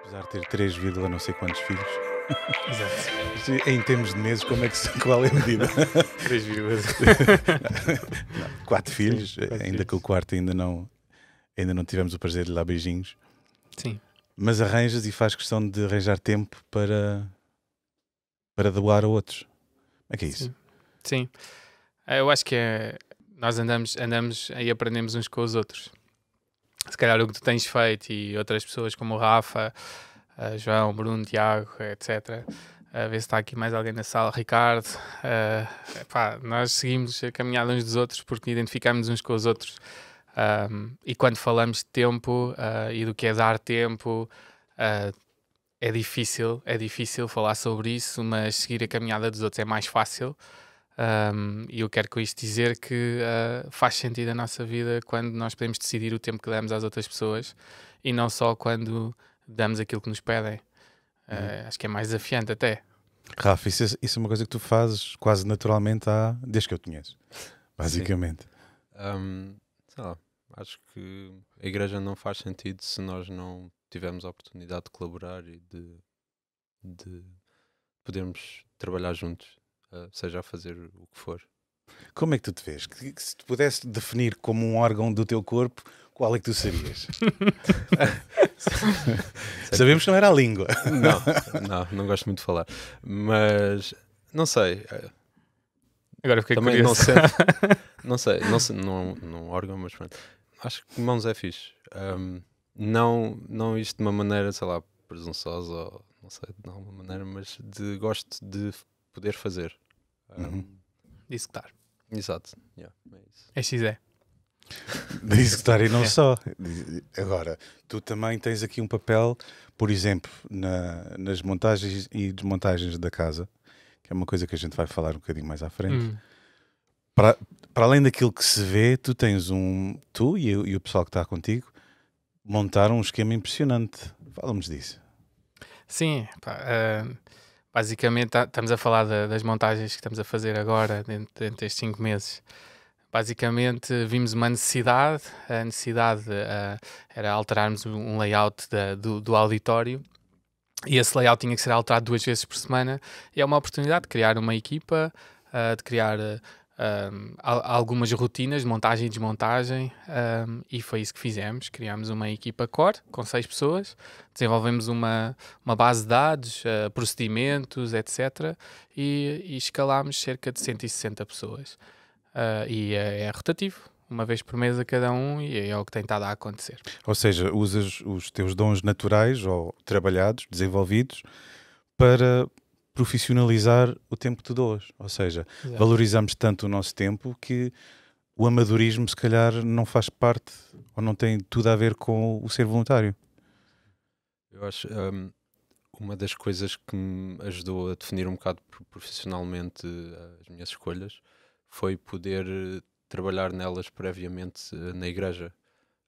Apesar de ter 3, não sei quantos filhos. Exato. em termos de meses, como é que se, qual é a medida? 3 vírgulas. 4 filhos, quatro ainda filhos. que o quarto ainda não, ainda não tivemos o prazer de dar beijinhos. Sim. Mas arranjas e faz questão de arranjar tempo para, para doar a outros. Como é que é isso? Sim. Sim. Eh, Eu acho que é. Nós andamos, andamos e aprendemos uns com os outros. Se calhar o que tu tens feito e outras pessoas como o Rafa, eh, João, Bruno, Tiago, etc. A ver se está aqui mais alguém na sala, Ricardo. eh, epá, nós seguimos a caminhada uns dos outros porque identificamos uns com os outros. Ahm, e quando falamos de tempo ah, e do que é dar tempo, é difícil, é difícil falar sobre isso, mas seguir a caminhada dos outros é mais fácil. Um, e eu quero com isto dizer que uh, faz sentido a nossa vida quando nós podemos decidir o tempo que damos às outras pessoas e não só quando damos aquilo que nos pedem. Uh, Acho que é mais desafiante até. Rafa, isso é, isso é uma coisa que tu fazes quase naturalmente há, desde que eu te conheço. Basicamente. Hum, sei lá, acho que a igreja não faz sentido se nós não tivermos a oportunidade de colaborar e de, de podermos trabalhar juntos, eh, seja a fazer o que for. Como é que tu te vês? Que- que se te pudesse definir como um órgão do teu corpo, qual é que tu serias? Sabemos que não era a língua. Não, não, não gosto muito de falar, mas não sei. eh, Agora fiquei Também não curioso. sei, não sei, não sei, não, não órgão, mas pronto. Acho que mãos é fixe. Hum, não, não isto de uma maneira, sei lá, presunçosa ou não sei, de alguma maneira, mas de gosto de poder fazer. Hum, Uhum. Executar. Exato. Yeah, é isso. É XE. De executar e não É. só. Agora, tu também tens aqui um papel, por exemplo, na- nas montagens e desmontagens da casa, que é uma coisa que a gente vai falar um bocadinho mais à frente. Hum. Para, para além daquilo que se vê, tu tens um. Tu e, o- e o pessoal que está contigo montaram um esquema impressionante. Fala-nos disso. Sim, pá, ah, basicamente tá- estamos a falar da- das montagens que estamos a fazer agora, dentro, dentro destes 5 meses. Basicamente vimos uma necessidade, a necessidade ah, era alterarmos um- layout da- do, do auditório e esse layout tinha que ser alterado duas vezes por semana e é uma oportunidade de criar uma equipa, ah, de criar um, al- algumas rotinas de montagem e desmontagem um, e foi isso que fizemos. Criámos uma equipa core com seis pessoas, desenvolvemos uma, uma base de dados, uh, procedimentos, etc. E, e escalámos cerca de 160 pessoas. Uh, e é, é rotativo, uma vez por mês a cada um, e é o que tem estado a acontecer. Ou seja, usas os teus dons naturais ou trabalhados, desenvolvidos, para profissionalizar o tempo que tu doas. Ou seja, valorizamos tanto o nosso tempo que o amadorismo, se calhar, não faz parte ou não tem tudo a ver com o ser voluntário. Eu acho hum, uma das coisas que me ajudou a definir um bocado pro- profissionalmente eh, as minhas escolhas foi poder trabalhar nelas previamente eh, na igreja.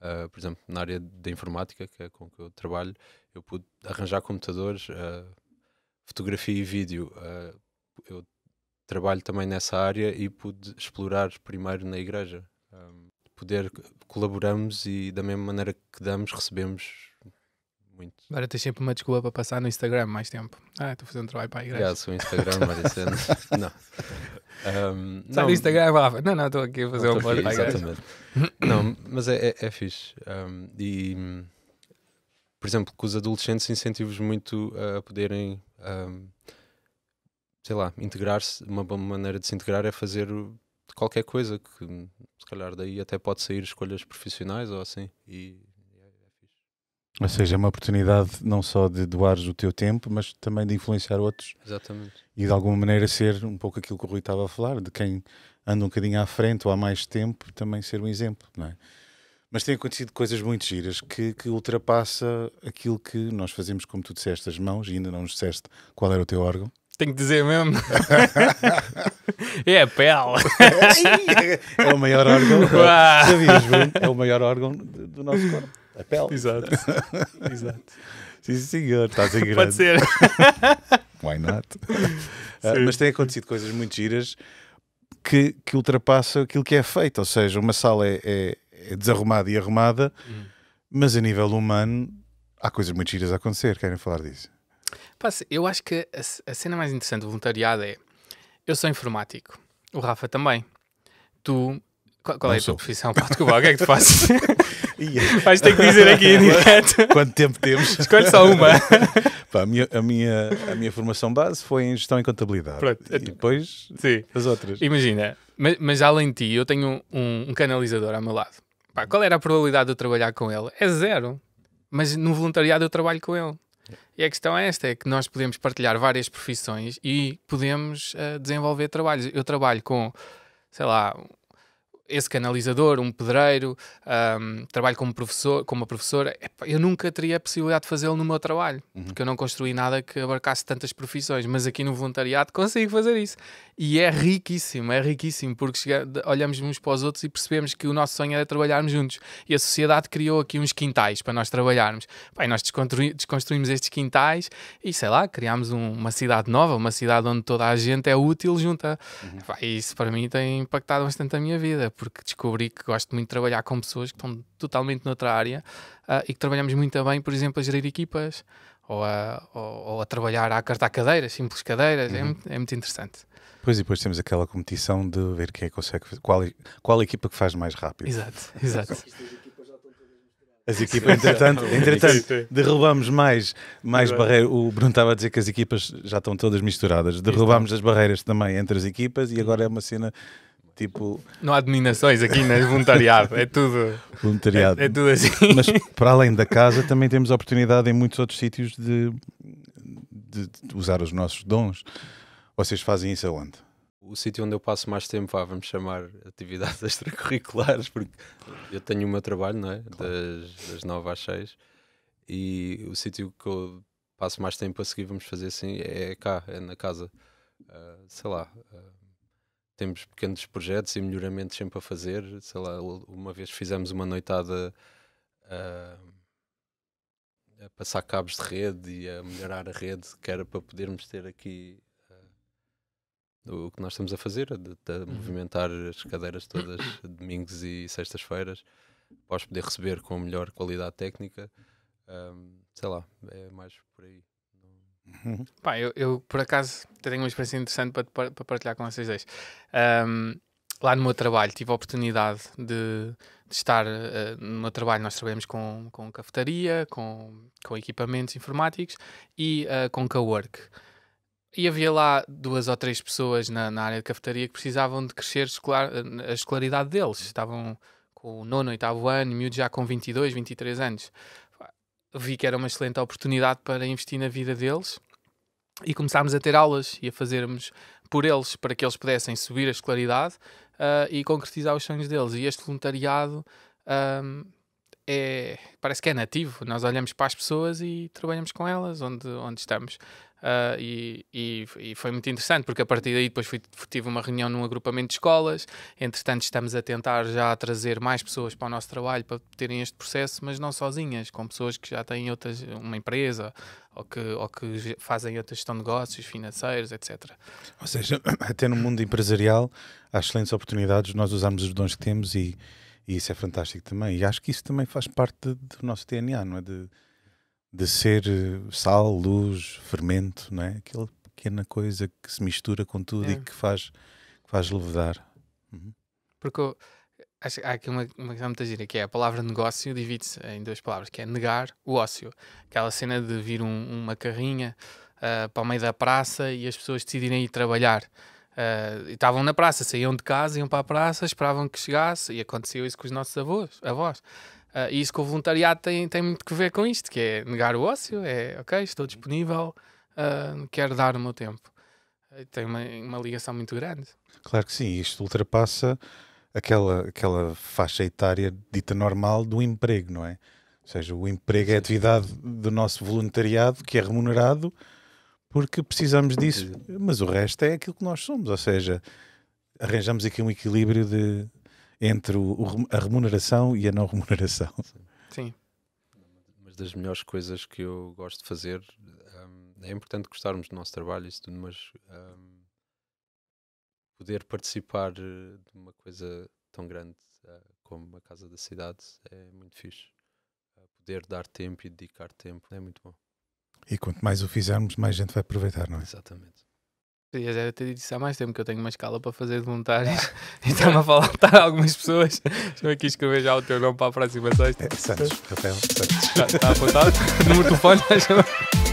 Ah, por exemplo, na área da informática, que é com que eu trabalho, eu pude arranjar computadores, ah, fotografia e vídeo. Ah, eu trabalho também nessa área e pude explorar primeiro na igreja. Hum, poder colaboramos e da mesma maneira que damos, recebemos muito. Agora tens sempre uma desculpa para passar no Instagram mais tempo. Ah, estou fazendo trabalho para a igreja. Yeah, seu Instagram, várias cenas. não. Um, Sai Instagram, Rafa. Não, não, estou aqui a fazer um aqui, para a igreja. Exatamente. não, mas é, é, é fixe. Um, e, por exemplo, com os adolescentes incentivos muito a poderem, um, sei lá, integrar-se. Uma boa maneira de se integrar é fazer qualquer coisa que, se calhar, daí até pode sair escolhas profissionais ou assim. E é, é. Ou seja, é uma oportunidade não só de doares o teu tempo, mas também de influenciar outros Exatamente. e de alguma maneira ser um pouco aquilo que o Rui estava a falar, de quem anda um bocadinho à frente ou há mais tempo, também ser um exemplo, não é? Mas tem acontecido coisas muito giras que, que ultrapassa aquilo que nós fazemos, como tu disseste, as mãos, e ainda não nos disseste qual era o teu órgão. Tenho que dizer mesmo. é a pele. é o maior órgão. Sabias, Bruno? É o maior órgão do nosso corpo. A pele. Exato. Exato. Sim, senhor. Estás em grande. Pode ser. Why not? Sim. mas tem acontecido coisas muito giras que, que ultrapassam aquilo que é feito. Ou seja, uma sala é, é- é desarrumada e arrumada, Hum. mas a nível humano há coisas muito giras a acontecer, querem falar disso? Eu acho que a, a cena mais interessante do voluntariado é eu sou informático, o Rafa também. Tu qual, qual é a tua profissão? Pá, desculpa, o que é que tu fazes? Vais ter que dizer aqui em direto. Quanto tempo temos? Escolhe só uma. Pá, a, minha, a, minha, a minha formação base foi em gestão e contabilidade. Pronto. E depois Sim. as outras. Imagina, mas, mas além de ti, eu tenho um, um canalizador ao meu lado. Pá, qual era a probabilidade de eu trabalhar com ele? É zero. Mas no voluntariado eu trabalho com ele. E a questão é esta: é que nós podemos partilhar várias profissões e podemos uh, desenvolver trabalhos. Eu trabalho com, sei lá, esse canalizador, um pedreiro, um, trabalho como professor, como professora, eu nunca teria a possibilidade de fazê-lo no meu trabalho, uhum. porque eu não construí nada que abarcasse tantas profissões, mas aqui no voluntariado consigo fazer isso. E é riquíssimo, é riquíssimo, porque chega, olhamos uns para os outros e percebemos que o nosso sonho era trabalharmos juntos. E a sociedade criou aqui uns quintais para nós trabalharmos. Pai, nós desconstruímos estes quintais e, sei lá, criámos um, uma cidade nova, uma cidade onde toda a gente é útil junta. Uhum. Pai, isso para mim tem impactado bastante a minha vida, porque descobri que gosto muito de trabalhar com pessoas que estão totalmente noutra área uh, e que trabalhamos muito bem, por exemplo, a gerir equipas ou a, ou, ou a trabalhar a cartar cadeiras, simples cadeiras. É uhum. É, é muito interessante. Pois e depois temos aquela competição de ver quem é que consegue qual, qual equipa que faz mais rápido. Exato, exato. As equipas, entretanto, entretanto derrubamos mais, mais barreiras. O Bruno estava a dizer que as equipas já estão todas misturadas. Derrubamos as barreiras também entre as equipas e agora é uma cena tipo. Não há dominações aqui, né? Voluntariado, é tudo. Voluntariado. É, é, tudo assim. Mas para além da casa, também temos a oportunidade em muitos outros sítios de, de, de usar os nossos dons. Vocês fazem isso aonde? O sítio onde eu passo mais tempo, vá, vamos chamar atividades extracurriculares, porque eu tenho o meu trabalho, não é? Das, das 9 às 6, e o sítio que eu passo mais tempo a seguir, vamos fazer assim, é cá, é na casa. Uh, sei lá, uh, temos pequenos projetos e melhoramentos sempre a fazer. Sei lá, uma vez fizemos uma noitada uh, a passar cabos de rede e a melhorar a rede, que era para podermos ter aqui o que nós estamos a fazer, de, de uhum. movimentar as cadeiras todas domingos e sextas-feiras, podes poder receber com melhor qualidade técnica. Um, sei lá, é mais por aí. Uhum. Pá, eu, eu, por acaso tenho uma experiência interessante para, para partilhar com vocês dois. Um, lá no meu trabalho tive a oportunidade de, de estar uh, no meu trabalho. Nós trabalhamos com, com cafetaria, com, com equipamentos informáticos e uh, com cowork. E havia lá duas ou três pessoas na, na área de cafetaria que precisavam de crescer escolar, a escolaridade deles. Estavam com o nono, oitavo ano, miúdos já com 22, 23 anos. Vi que era uma excelente oportunidade para investir na vida deles e começámos a ter aulas e a fazermos por eles, para que eles pudessem subir a escolaridade uh, e concretizar os sonhos deles. E este voluntariado um, é, parece que é nativo. Nós olhamos para as pessoas e trabalhamos com elas onde, onde estamos. Uh, e, e, e, foi muito interessante, porque a partir daí depois fui, tive uma reunião num agrupamento de escolas. Entretanto, estamos a tentar já trazer mais pessoas para o nosso trabalho para terem este processo, mas não sozinhas, com pessoas que já têm outras, uma empresa ou que, ou que fazem outra gestão de negócios financeiros, etc. Ou seja, até no mundo empresarial há excelentes oportunidades de nós usarmos os dons que temos e, e isso é fantástico também. E acho que isso também faz parte do nosso DNA, não é? De, de ser eh, sal, luz, fermento, não é? Aquela pequena coisa que se mistura com tudo é. e que faz, que faz levedar. Uhum. Porque eu, acho, há aqui uma, uma questão muito gira, que é a palavra negócio divide-se em duas palavras, que é negar o ócio. Aquela cena de vir um, uma carrinha uh, para o meio da praça e as pessoas decidirem ir trabalhar. Uh, estavam na praça, saíam de casa, iam para a praça, esperavam que chegasse, e aconteceu isso com os nossos avós. avós. Uh, e isso com o voluntariado tem, tem muito que ver com isto, que é negar o ócio, é ok, estou disponível, uh, quero dar o meu tempo. Uh, tem uma, uma ligação muito grande. Claro que sim, isto ultrapassa aquela, aquela faixa etária dita normal do emprego, não é? Ou seja, o emprego é a atividade do nosso voluntariado que é remunerado porque precisamos disso, mas o resto é aquilo que nós somos, ou seja, arranjamos aqui um equilíbrio de entre o, a remuneração e a não remuneração. Sim. Uma das melhores coisas que eu gosto de fazer um, é importante gostarmos do nosso trabalho, isso tudo, mas um, poder participar de uma coisa tão grande uh, como a Casa da Cidade é muito fixe. Uh, poder dar tempo e dedicar tempo é muito bom. E quanto mais o fizermos, mais gente vai aproveitar, não é? Exatamente. Podias era ter dito há mais tempo que eu tenho uma escala para fazer de voluntários e está-me a faltar algumas pessoas. Estou aqui a escrever já o teu nome para a próxima sexta. É, Santos, Rafael Santos. Está, está apontado? Número de telefone?